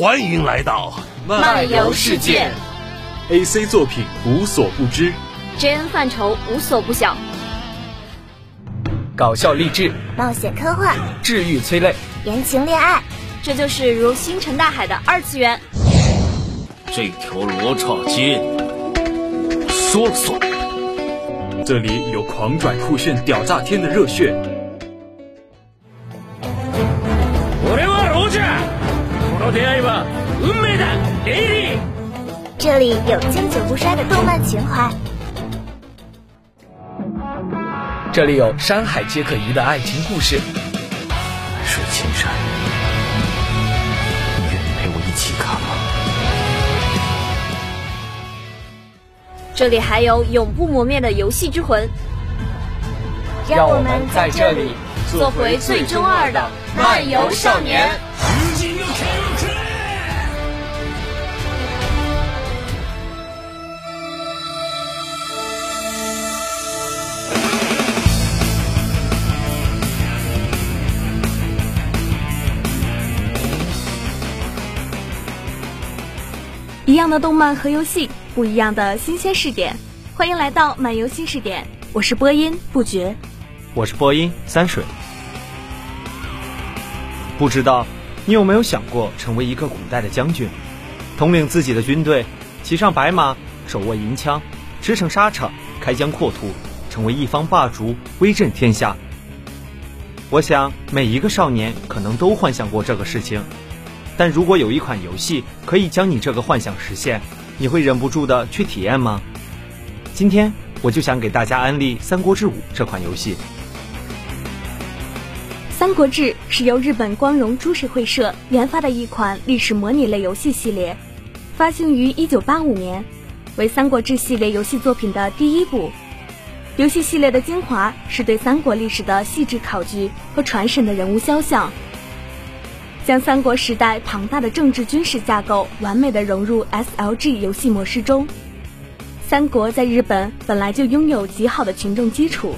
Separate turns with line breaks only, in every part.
欢迎来到
漫游世界
，AC 作品无所不知
，JN 范畴无所不晓，
搞笑励志，
冒险科幻，
治愈催泪，
言情恋爱，
这就是如星辰大海的二次元。
这条罗刹街，我说了算。
这里有狂拽酷炫、屌炸天的热血。
这里有经久不衰的动漫情怀，
这里有山海皆可移的爱情故事。
水千山，
这里还有永不磨灭的游戏之魂，
让我们在这里
做回最中二的漫游少年。一样的动漫和游戏，不一样的新鲜试点。欢迎来到漫游新试点，我是播音不绝，
我是播音三水。不知道你有没有想过成为一个古代的将军，统领自己的军队，骑上白马，手握银枪，驰骋沙场，开疆扩土，成为一方霸主，威震天下。我想每一个少年可能都幻想过这个事情。但如果有一款游戏可以将你这个幻想实现，你会忍不住的去体验吗？今天我就想给大家安利《三国志五》这款游戏。
《三国志》是由日本光荣株式会社研发的一款历史模拟类游戏系列，发行于1985年，为《三国志》系列游戏作品的第一部。游戏系列的精华是对三国历史的细致考据和传神的人物肖像。将三国时代庞大的政治军事架构完美的融入 SLG 游戏模式中。三国在日本本来就拥有极好的群众基础，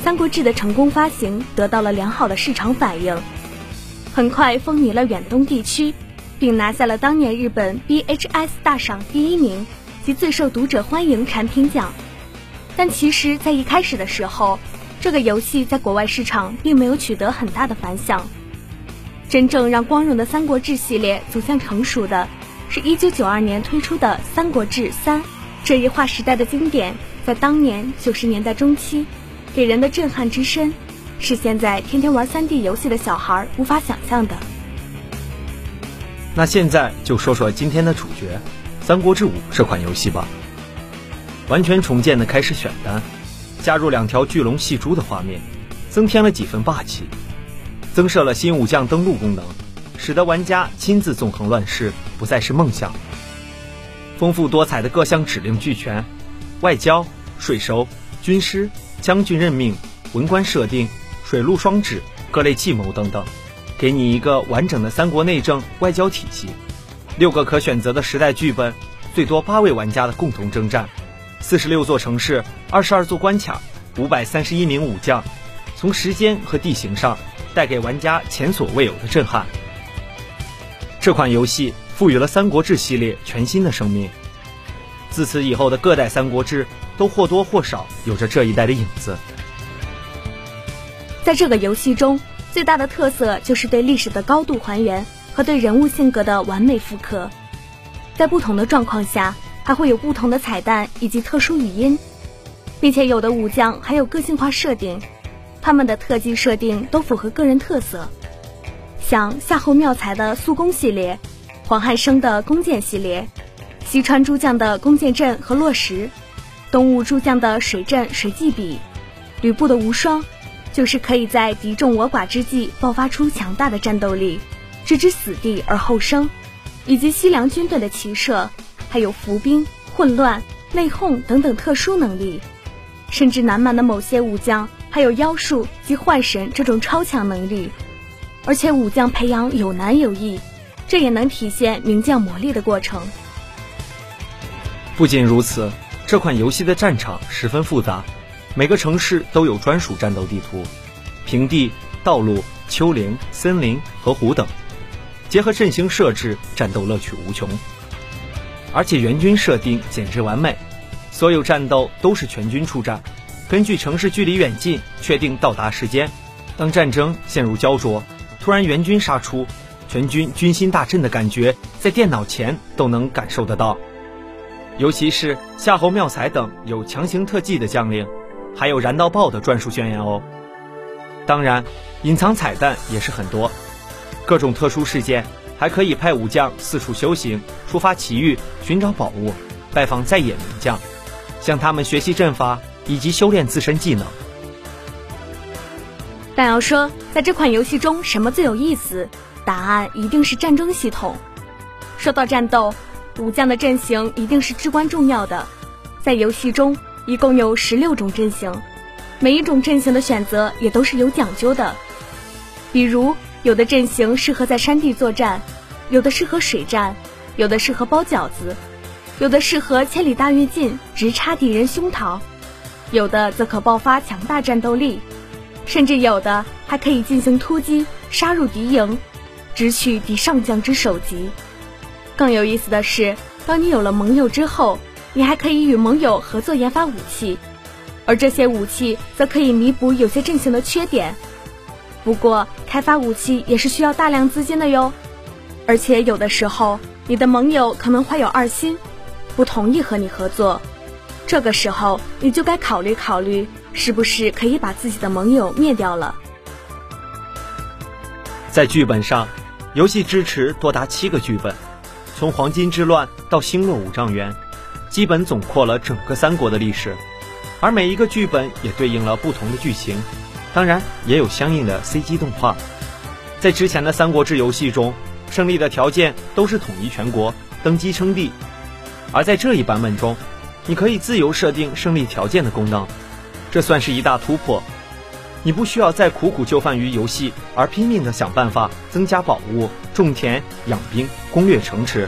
《三国志》的成功发行得到了良好的市场反应，很快风靡了远东地区，并拿下了当年日本 BHS 大赏第一名及最受读者欢迎产品奖。但其实，在一开始的时候，这个游戏在国外市场并没有取得很大的反响。真正让光荣的《三国志》系列走向成熟的，是一九九二年推出的《三国志三》，这一划时代的经典，在当年九十年代中期，给人的震撼之深，是现在天天玩三 D 游戏的小孩无法想象的。
那现在就说说今天的主角，《三国志五》这款游戏吧。完全重建的开始选单，加入两条巨龙戏珠的画面，增添了几分霸气。增设了新武将登录功能，使得玩家亲自纵横乱世不再是梦想。丰富多彩的各项指令俱全，外交、税收、军师、将军任命、文官设定、水陆双指、各类计谋等等，给你一个完整的三国内政外交体系。六个可选择的时代剧本，最多八位玩家的共同征战，四十六座城市，二十二座关卡，五百三十一名武将，从时间和地形上。带给玩家前所未有的震撼。这款游戏赋予了《三国志》系列全新的生命。自此以后的各代《三国志》都或多或少有着这一代的影子。
在这个游戏中，最大的特色就是对历史的高度还原和对人物性格的完美复刻。在不同的状况下，还会有不同的彩蛋以及特殊语音，并且有的武将还有个性化设定。他们的特技设定都符合个人特色，像夏侯妙才的速攻系列，黄汉升的弓箭系列，西川诸将的弓箭阵和落石，东吴诸将的水阵水技笔，吕布的无双，就是可以在敌众我寡之际爆发出强大的战斗力，置之死地而后生，以及西凉军队的骑射，还有伏兵、混乱、内讧等等特殊能力，甚至南蛮的某些武将。还有妖术及幻神这种超强能力，而且武将培养有难有易，这也能体现名将磨砺的过程。
不仅如此，这款游戏的战场十分复杂，每个城市都有专属战斗地图，平地、道路、丘陵、森林和湖等，结合阵型设置，战斗乐趣无穷。而且援军设定简直完美，所有战斗都是全军出战，根据城市距离远近确定到达时间。当战争陷入焦灼，突然援军杀出，全军军心大振的感觉，在电脑前都能感受得到。尤其是夏侯妙才等有强行特技的将领，还有燃到爆的专属宣言哦。当然，隐藏彩蛋也是很多，各种特殊事件，还可以派武将四处修行，触发奇遇，寻找宝物，拜访在野名将，向他们学习阵法以及修炼自身技能。
但要说在这款游戏中什么最有意思，答案一定是战争系统。说到战斗，武将的阵型一定是至关重要的。在游戏中一共有十六种阵型，每一种阵型的选择也都是有讲究的。比如，有的阵型适合在山地作战，有的适合水战，有的适合包饺子，有的适合千里大跃进直插敌人胸膛，有的则可爆发强大战斗力。甚至有的还可以进行突击，杀入敌营，直取敌上将之首级。更有意思的是，当你有了盟友之后，你还可以与盟友合作研发武器，而这些武器则可以弥补有些阵型的缺点。不过，开发武器也是需要大量资金的哟，而且有的时候你的盟友可能怀有二心，不同意和你合作，这个时候你就该考虑考虑。是不是可以把自己的盟友灭掉了？
在剧本上，游戏支持多达七个剧本，从黄金之乱到星落五丈原，基本总括了整个三国的历史。而每一个剧本也对应了不同的剧情，当然也有相应的 CG 动画。在之前的《三国志》游戏中，胜利的条件都是统一全国、登基称帝，而在这一版本中，你可以自由设定胜利条件的功能。这算是一大突破，你不需要再苦苦就范于游戏，而拼命的想办法增加宝物、种田、养兵、攻略城池，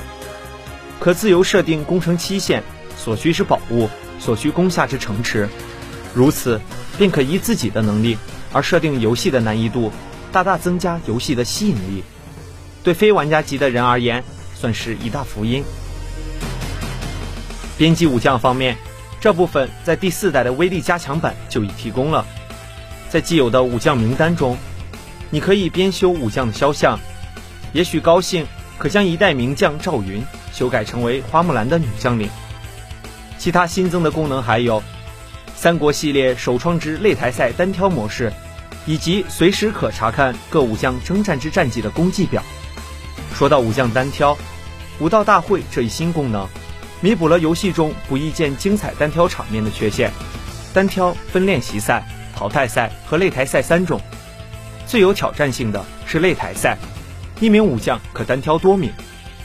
可自由设定攻城期限，所需之宝物，所需攻下之城池，如此便可依自己的能力而设定游戏的难易度，大大增加游戏的吸引力。对非玩家级的人而言，算是一大福音。编辑武将方面。这部分在第四代的威力加强版就已提供了，在既有的武将名单中，你可以编修武将的肖像，也许高兴可将一代名将赵云修改成为花木兰的女将领。其他新增的功能还有，三国系列首创之擂台赛单挑模式，以及随时可查看各武将征战之战绩的功绩表。说到武将单挑，武道大会这一新功能。弥补了游戏中不易见精彩单挑场面的缺陷。单挑分练习赛、淘汰赛和擂台赛三种，最有挑战性的是擂台赛，一名武将可单挑多名，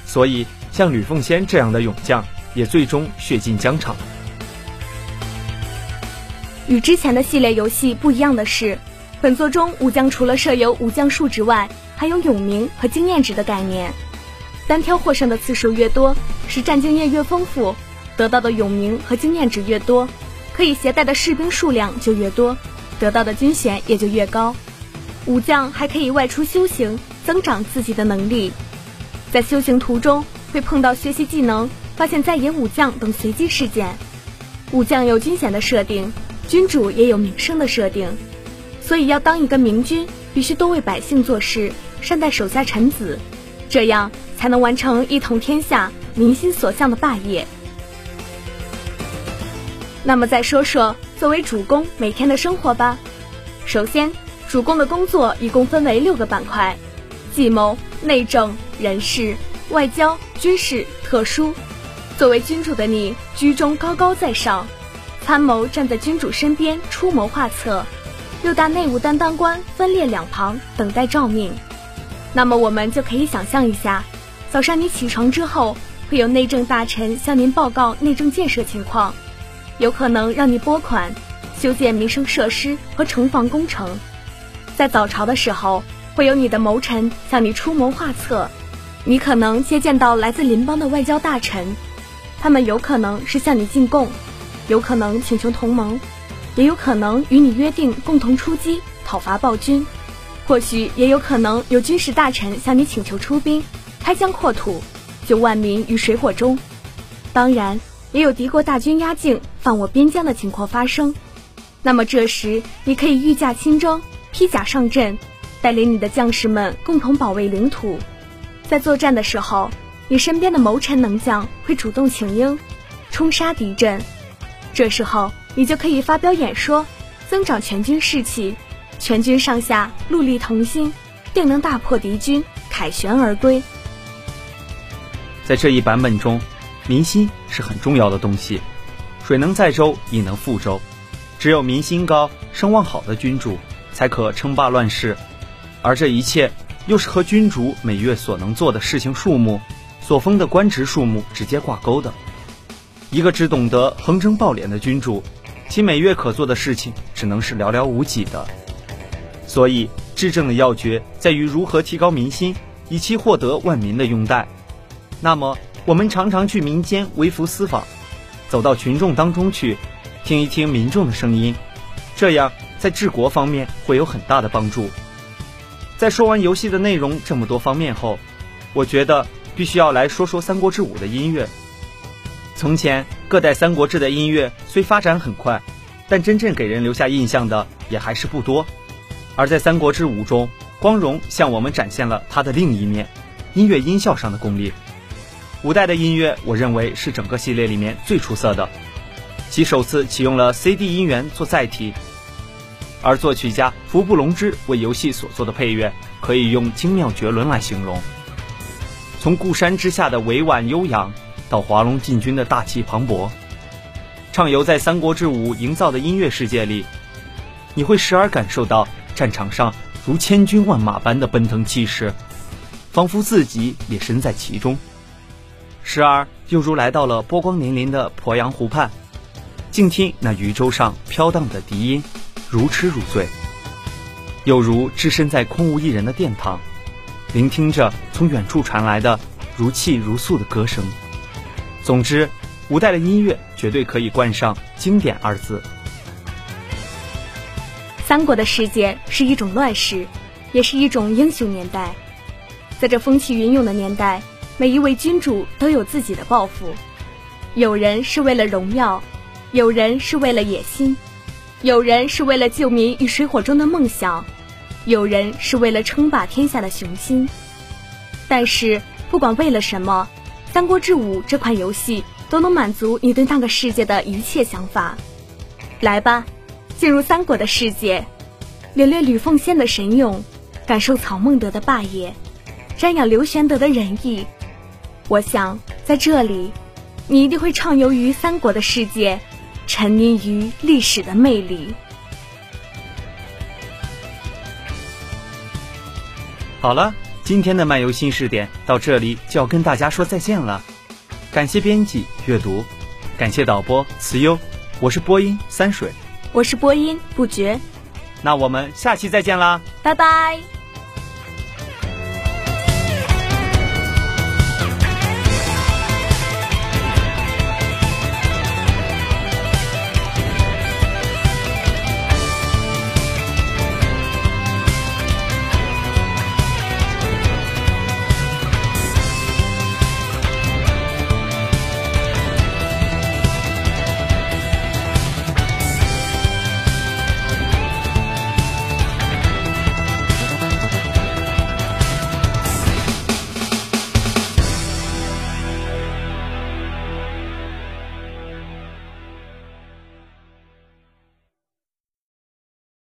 所以像吕奉先这样的勇将也最终血尽疆场。
与之前的系列游戏不一样的是，本作中武将除了设有武将数值外，还有永名和经验值的概念。单挑获胜的次数越多，实战经验越丰富，得到的永名和经验值越多，可以携带的士兵数量就越多，得到的军衔也就越高。武将还可以外出修行，增长自己的能力。在修行途中会碰到学习技能、发现在野武将等随机事件。武将有军衔的设定，君主也有名声的设定，所以要当一个明君，必须多为百姓做事，善待手下臣子，这样。才能完成一统天下、民心所向的霸业。那么再说说作为主公每天的生活吧。首先，主公的工作一共分为六个板块：计谋、内政、人事、外交、军事、特殊。作为君主的你，居中高高在上，参谋站在君主身边出谋划策，六大内务担当官分列两旁等待诏命。那么我们就可以想象一下。早上你起床之后，会有内政大臣向您报告内政建设情况，有可能让你拨款修建民生设施和城防工程。在早朝的时候，会有你的谋臣向你出谋划策，你可能接见到来自邻邦的外交大臣，他们有可能是向你进贡，有可能请求同盟，也有可能与你约定共同出击讨伐暴君，或许也有可能有军事大臣向你请求出兵，开疆扩土，救万民于水火中。当然，也有敌国大军压境犯我边疆的情况发生。那么这时，你可以御驾亲征，披甲上阵，带领你的将士们共同保卫领土。在作战的时候，你身边的谋臣能将会主动请缨，冲杀敌阵。这时候，你就可以发表演说，增长全军士气，全军上下戮力同心，定能大破敌军，凯旋而归。
在这一版本中，民心是很重要的东西。水能载舟，亦能覆舟。只有民心高、声望好的君主，才可称霸乱世。而这一切，又是和君主每月所能做的事情数目。所封的官职数目直接挂钩的，一个只懂得横征暴敛的君主，其每月可做的事情只能是寥寥无几的。所以，治政的要诀在于如何提高民心，以期获得万民的拥戴。那么，我们常常去民间微服私访，走到群众当中去，听一听民众的声音，这样在治国方面会有很大的帮助。在说完游戏的内容这么多方面后，我觉得。必须要来说说《三国志五》的音乐。从前各代《三国志》的音乐虽发展很快，但真正给人留下印象的也还是不多。而在《三国志五》中，光荣向我们展现了他的另一面——音乐音效上的功力。五代的音乐，我认为是整个系列里面最出色的。其首次启用了 CD 音源做载体，而作曲家服部隆之为游戏所做的配乐，可以用精妙绝伦来形容。从固山之下的委婉悠扬，到华龙进军的大气磅礴，畅游在《三国志五》营造的音乐世界里，你会时而感受到战场上如千军万马般的奔腾气势，仿佛自己也身在其中；时而又如来到了波光粼粼的鄱阳湖畔，静听那渔舟上飘荡的笛音，如痴如醉；又如置身在空无一人的殿堂。聆听着从远处传来的如泣如诉的歌声。总之，五代的音乐绝对可以冠上“经典”二字。
三国的世界是一种乱世，也是一种英雄年代。在这风起云涌的年代，每一位君主都有自己的抱负。有人是为了荣耀，有人是为了野心，有人是为了救民于水火中的梦想。有人是为了称霸天下的雄心，但是不管为了什么，《三国志五》这款游戏都能满足你对那个世界的一切想法。来吧，进入三国的世界，领略吕奉先的神勇，感受曹孟德的霸业，瞻仰刘玄德的仁义。我想在这里，你一定会畅游于三国的世界，沉溺于历史的魅力。
好了，今天的漫游新视点到这里就要跟大家说再见了。感谢编辑阅读，感谢导播慈优，我是播音三水，
我是播音不绝。
那我们下期再见啦，
拜拜。